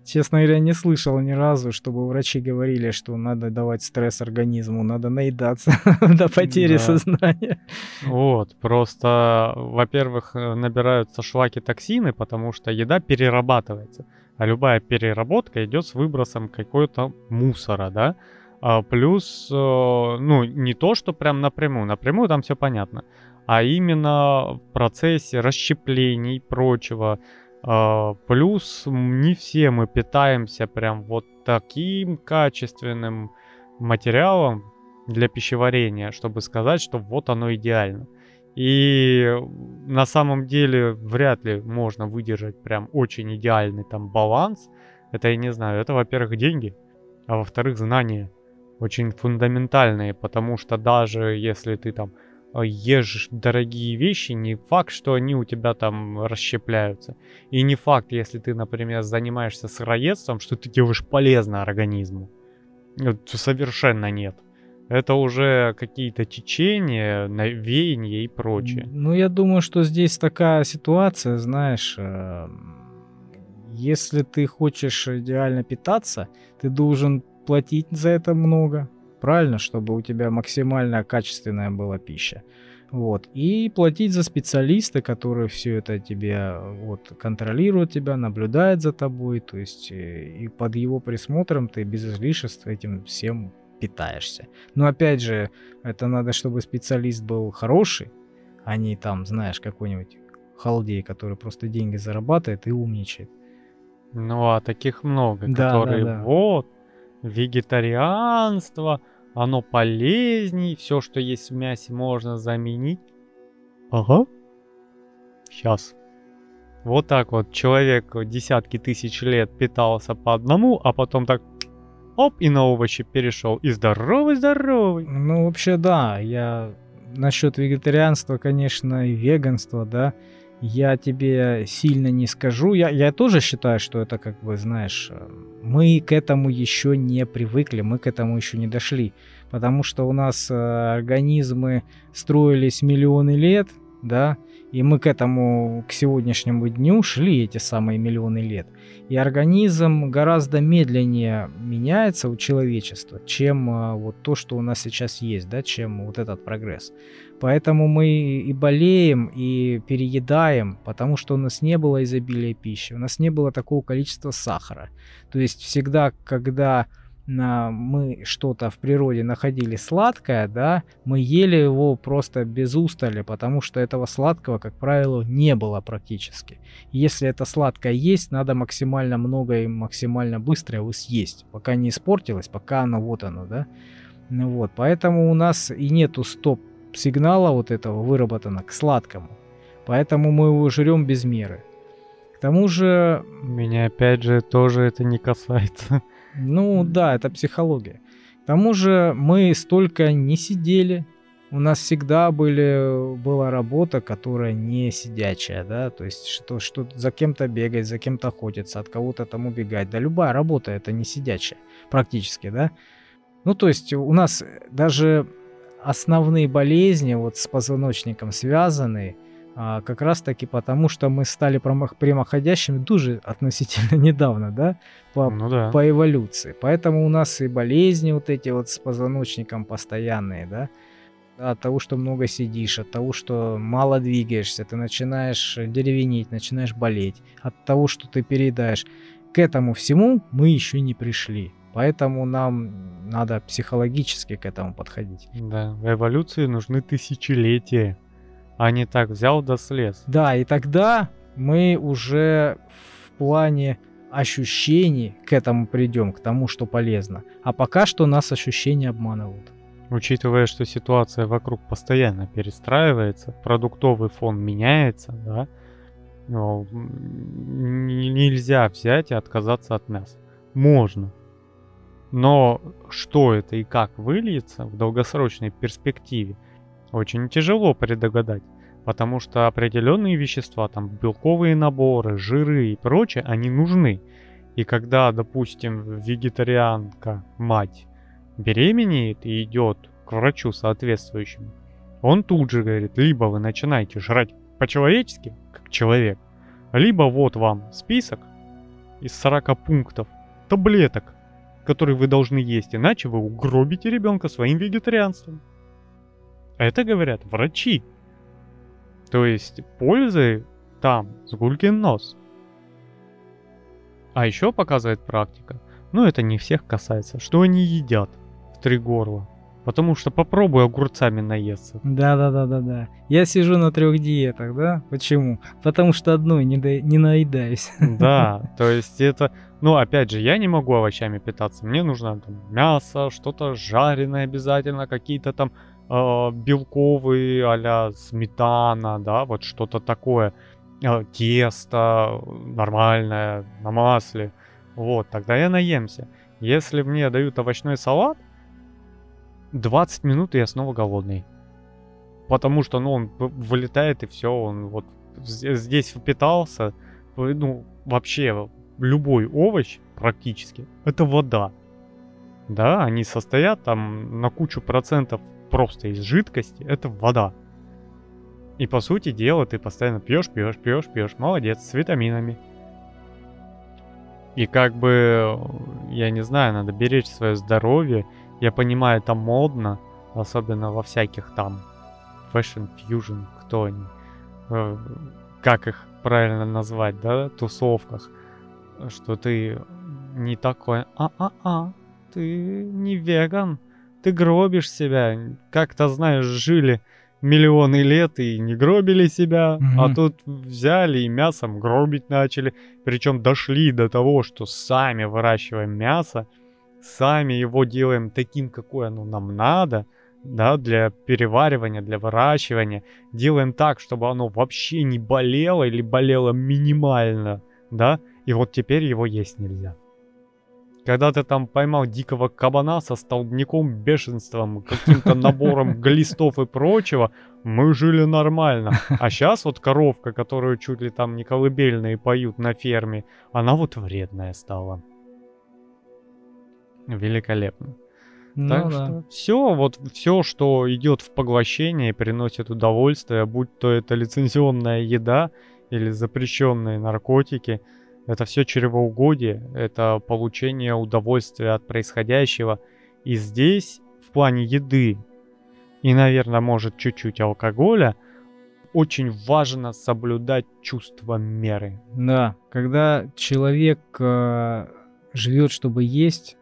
Честно говоря, не слышал ни разу, чтобы врачи говорили, что надо давать стресс организму, надо наедаться до потери сознания. Вот, просто, во-первых, э, набираются шлаки токсины, потому что еда перерабатывается. А любая переработка идет с выбросом какой-то мусора, да? А плюс, э, ну, не то, что прям напрямую, напрямую там все понятно, а именно в процессе расщеплений и прочего, плюс не все мы питаемся прям вот таким качественным материалом для пищеварения, чтобы сказать, что вот оно идеально. И на самом деле вряд ли можно выдержать прям очень идеальный там баланс Это, я не знаю, это, во-первых, деньги, а во-вторых, знания. Очень фундаментальные, потому что даже если ты там ешь дорогие вещи, не факт, что они у тебя там расщепляются. И не факт, если ты, например, занимаешься сыроедством, что ты делаешь полезно организму. Совершенно нет. Это уже какие-то течения, навеяния и прочее. Ну, я думаю, что здесь такая ситуация, знаешь, эм, если ты хочешь идеально питаться, ты должен платить за это много, правильно, чтобы у тебя максимально качественная была пища. Вот. И платить за специалиста, которые все это тебе вот, контролируют тебя, наблюдают за тобой. То есть э, и под его присмотром ты без излишеств этим всем питаешься. Но опять же, это надо, чтобы специалист был хороший, а не там, знаешь, какой-нибудь халдей, который просто деньги зарабатывает и умничает. Ну, а таких много, да, которые да, да. вот, вегетарианство, оно полезней, все, что есть в мясе, можно заменить. Ага. Сейчас. Вот так вот человек десятки тысяч лет питался по одному, а потом так оп, и на овощи перешел. И здоровый-здоровый. Ну, вообще, да, я насчет вегетарианства, конечно, и веганства, да, я тебе сильно не скажу. Я, я тоже считаю, что это, как бы, знаешь, э, мы к этому еще не привыкли, мы к этому еще не дошли. Потому что у нас э, организмы строились миллионы лет, да, и мы к этому, к сегодняшнему дню шли эти самые миллионы лет. И организм гораздо медленнее меняется у человечества, чем а, вот то, что у нас сейчас есть, да, чем вот этот прогресс. Поэтому мы и болеем, и переедаем, потому что у нас не было изобилия пищи, у нас не было такого количества сахара. То есть всегда, когда мы что-то в природе находили сладкое, да, мы ели его просто без устали, потому что этого сладкого, как правило, не было практически. Если это сладкое есть, надо максимально много и максимально быстро его съесть, пока не испортилось, пока оно вот оно, да. Ну вот, поэтому у нас и нету стоп-сигнала вот этого выработано к сладкому. Поэтому мы его жрем без меры. К тому же... Меня опять же тоже это не касается. Ну да, это психология. К тому же мы столько не сидели. У нас всегда были, была работа, которая не сидячая, да, то есть что, что за кем-то бегать, за кем-то охотиться, от кого-то там убегать. Да любая работа это не сидячая, практически, да. Ну то есть у нас даже основные болезни вот с позвоночником связанные, а, как раз таки потому, что мы стали прямоходящими тоже относительно недавно, да, по, ну да, по эволюции. Поэтому у нас и болезни вот эти вот с позвоночником постоянные, да, от того, что много сидишь, от того, что мало двигаешься, ты начинаешь деревенеть, начинаешь болеть, от того, что ты переедаешь. К этому всему мы еще не пришли. Поэтому нам надо психологически к этому подходить. Да, в эволюции нужны тысячелетия а не так взял да слез. Да, и тогда мы уже в плане ощущений к этому придем, к тому, что полезно. А пока что нас ощущения обманывают. Учитывая, что ситуация вокруг постоянно перестраивается, продуктовый фон меняется, да, ну, нельзя взять и отказаться от мяса. Можно. Но что это и как выльется в долгосрочной перспективе, очень тяжело предугадать, потому что определенные вещества, там белковые наборы, жиры и прочее, они нужны. И когда, допустим, вегетарианка, мать, беременеет и идет к врачу соответствующему, он тут же говорит, либо вы начинаете жрать по-человечески, как человек, либо вот вам список из 40 пунктов таблеток, которые вы должны есть, иначе вы угробите ребенка своим вегетарианством. Это говорят врачи. То есть пользы там с гулькин нос. А еще показывает практика, ну это не всех касается, что они едят в три горла. Потому что попробуй огурцами наесться. Да, да, да, да, да. Я сижу на трех диетах, да? Почему? Потому что одной не, до... не наедаюсь. Да, то есть это, ну опять же, я не могу овощами питаться. Мне нужно там, мясо, что-то жареное обязательно, какие-то там э, белковые а сметана, да, вот что-то такое. Э, тесто нормальное, на масле. Вот, тогда я наемся. Если мне дают овощной салат, 20 минут и я снова голодный. Потому что, ну, он вылетает и все, он вот здесь впитался. Ну, вообще, любой овощ практически, это вода. Да, они состоят там на кучу процентов просто из жидкости, это вода. И по сути дела ты постоянно пьешь, пьешь, пьешь, пьешь. Молодец, с витаминами. И как бы, я не знаю, надо беречь свое здоровье. Я понимаю, это модно, особенно во всяких там Fashion Fusion, кто они, э, как их правильно назвать, да, тусовках, что ты не такой, а-а-а, ты не веган, ты гробишь себя. Как-то, знаешь, жили миллионы лет и не гробили себя, mm-hmm. а тут взяли и мясом гробить начали. Причем дошли до того, что сами выращиваем мясо, сами его делаем таким, какое оно нам надо, да, для переваривания, для выращивания. Делаем так, чтобы оно вообще не болело или болело минимально, да, и вот теперь его есть нельзя. Когда ты там поймал дикого кабана со столбняком, бешенством, каким-то набором глистов и прочего, мы жили нормально. А сейчас вот коровка, которую чуть ли там не колыбельные поют на ферме, она вот вредная стала. Великолепно. Ну, так да. что все, вот все, что идет в поглощение, приносит удовольствие, будь то это лицензионная еда или запрещенные наркотики – это все чревоугодие, это получение удовольствия от происходящего. И здесь, в плане еды и, наверное, может чуть-чуть алкоголя, очень важно соблюдать чувство меры. Да, когда человек э, живет, чтобы есть,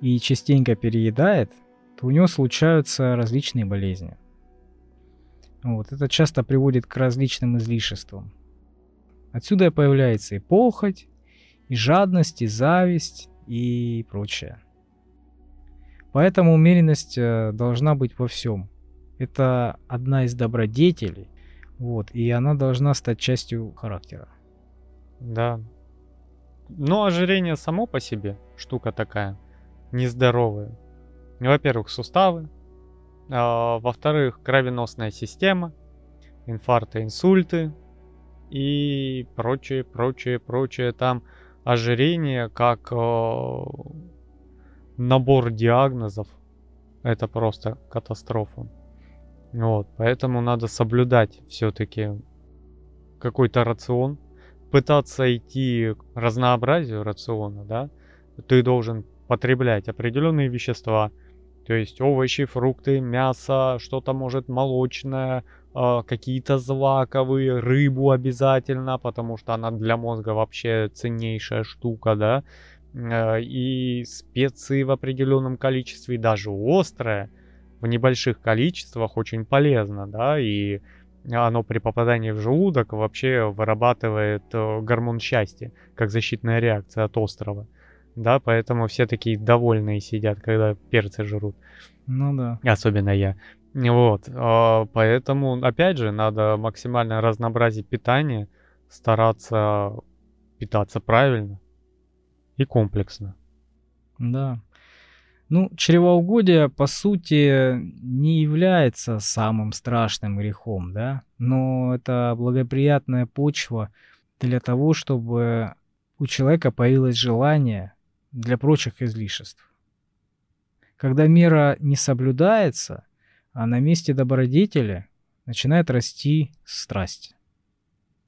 и частенько переедает, то у него случаются различные болезни. Вот, это часто приводит к различным излишествам. Отсюда появляется и похоть, и жадность, и зависть, и прочее. Поэтому умеренность э, должна быть во всем. Это одна из добродетелей, вот, и она должна стать частью характера. Да. Но ожирение само по себе штука такая, нездоровая. Во-первых, суставы, а, во-вторых, кровеносная система, инфаркты, инсульты, и прочее, прочее, прочее. Там ожирение как э, набор диагнозов. Это просто катастрофа. Вот, поэтому надо соблюдать все-таки какой-то рацион, пытаться идти к разнообразию рациона, да. Ты должен потреблять определенные вещества, то есть овощи, фрукты, мясо, что-то может молочное, какие-то злаковые, рыбу обязательно, потому что она для мозга вообще ценнейшая штука, да, э, и специи в определенном количестве, даже острое в небольших количествах очень полезно, да, и оно при попадании в желудок вообще вырабатывает э, гормон счастья, как защитная реакция от острова. Да, поэтому все такие довольные сидят, когда перцы жрут. Ну да. Особенно я. Вот, а, поэтому, опять же, надо максимально разнообразить питание, стараться питаться правильно и комплексно. Да. Ну, чревоугодие, по сути, не является самым страшным грехом, да, но это благоприятная почва для того, чтобы у человека появилось желание для прочих излишеств. Когда мера не соблюдается – а на месте добродетели начинает расти страсть.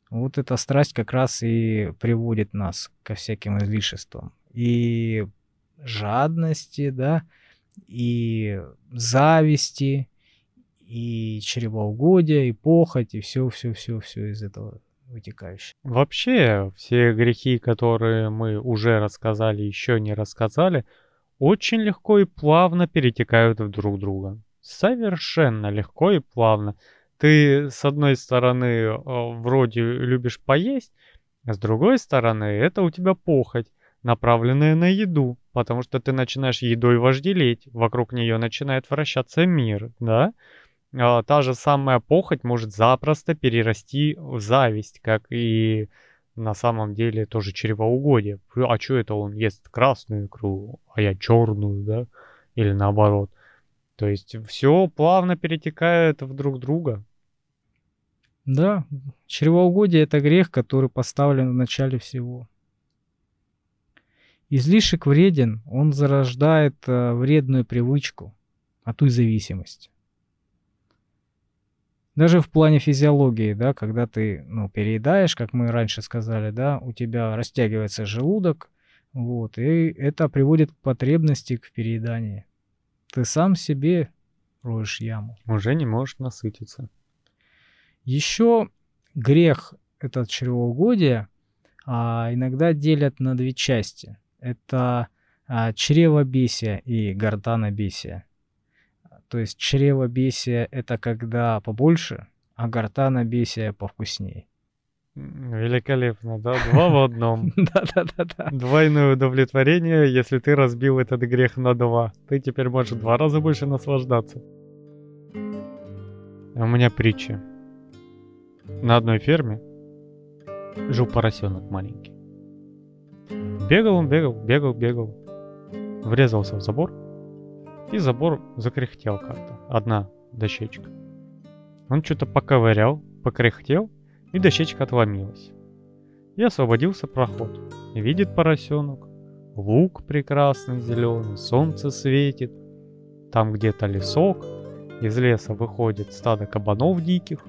Вот эта страсть как раз и приводит нас ко всяким излишествам. И жадности, да, и зависти, и чревоугодия, и похоть, и все-все-все-все из этого вытекающее. Вообще, все грехи, которые мы уже рассказали, еще не рассказали, очень легко и плавно перетекают в друг друга совершенно легко и плавно. Ты, с одной стороны, э, вроде любишь поесть, а с другой стороны, это у тебя похоть, направленная на еду, потому что ты начинаешь едой вожделеть, вокруг нее начинает вращаться мир, да? А та же самая похоть может запросто перерасти в зависть, как и на самом деле тоже чревоугодие. А что это он ест красную икру, а я черную, да? Или наоборот. То есть все плавно перетекает в друг друга. Да, чревоугодие это грех, который поставлен в начале всего. Излишек вреден, он зарождает э, вредную привычку, а ту и зависимость. Даже в плане физиологии, да, когда ты, ну, переедаешь, как мы раньше сказали, да, у тебя растягивается желудок, вот, и это приводит к потребности к перееданию. Ты сам себе роешь яму. Уже не можешь насытиться. Еще грех, этот чревоугодие, а, иногда делят на две части. Это а, чревобесие и гортанобесие. То есть чревобесие — это когда побольше, а гортанобесие повкуснее. Великолепно, да? Два в одном. Да-да-да. Двойное удовлетворение, если ты разбил этот грех на два. Ты теперь можешь два раза больше наслаждаться. У меня притча. На одной ферме жил поросенок маленький. Бегал он, бегал, бегал, бегал. Врезался в забор. И забор закряхтел как-то. Одна дощечка. Он что-то поковырял, покряхтел, и дощечка отломилась. И освободился проход. Видит поросенок. Лук прекрасный зеленый, солнце светит. Там где-то лесок. Из леса выходит стадо кабанов диких.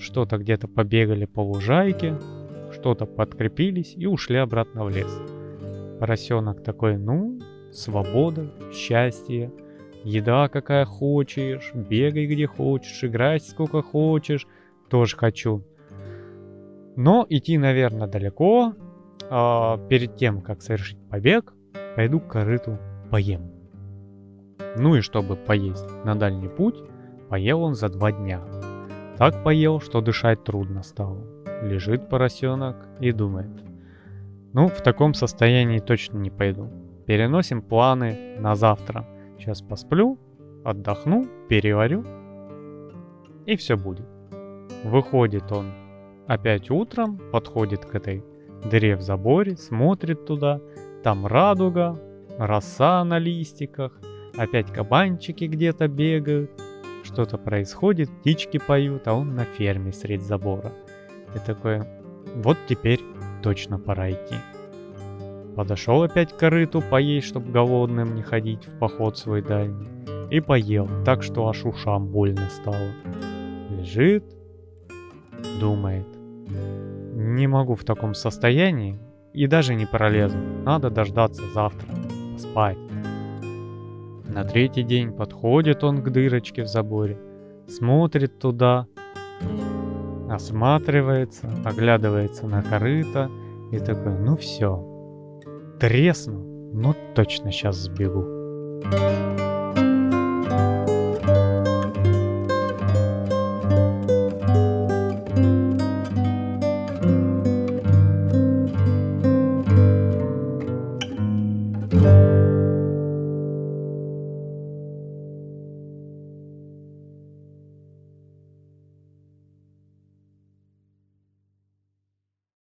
Что-то где-то побегали по лужайке, что-то подкрепились и ушли обратно в лес. Поросенок такой, ну, свобода, счастье, еда какая хочешь, бегай где хочешь, играй сколько хочешь, тоже хочу. Но идти, наверное, далеко. А перед тем, как совершить побег, пойду к корыту поем. Ну и чтобы поесть на дальний путь, поел он за два дня. Так поел, что дышать трудно стало. Лежит поросенок и думает. Ну, в таком состоянии точно не пойду. Переносим планы на завтра. Сейчас посплю, отдохну, переварю, и все будет. Выходит он опять утром, подходит к этой дыре в заборе, смотрит туда, там радуга, роса на листиках, опять кабанчики где-то бегают, что-то происходит, птички поют, а он на ферме средь забора. И такой, вот теперь точно пора идти. Подошел опять к корыту поесть, чтобы голодным не ходить в поход свой дальний. И поел, так что аж ушам больно стало. Лежит, думает. Не могу в таком состоянии и даже не пролезу. Надо дождаться завтра, спать. На третий день подходит он к дырочке в заборе, смотрит туда, осматривается, оглядывается на корыто и такой, ну все, тресну, но точно сейчас сбегу. thank you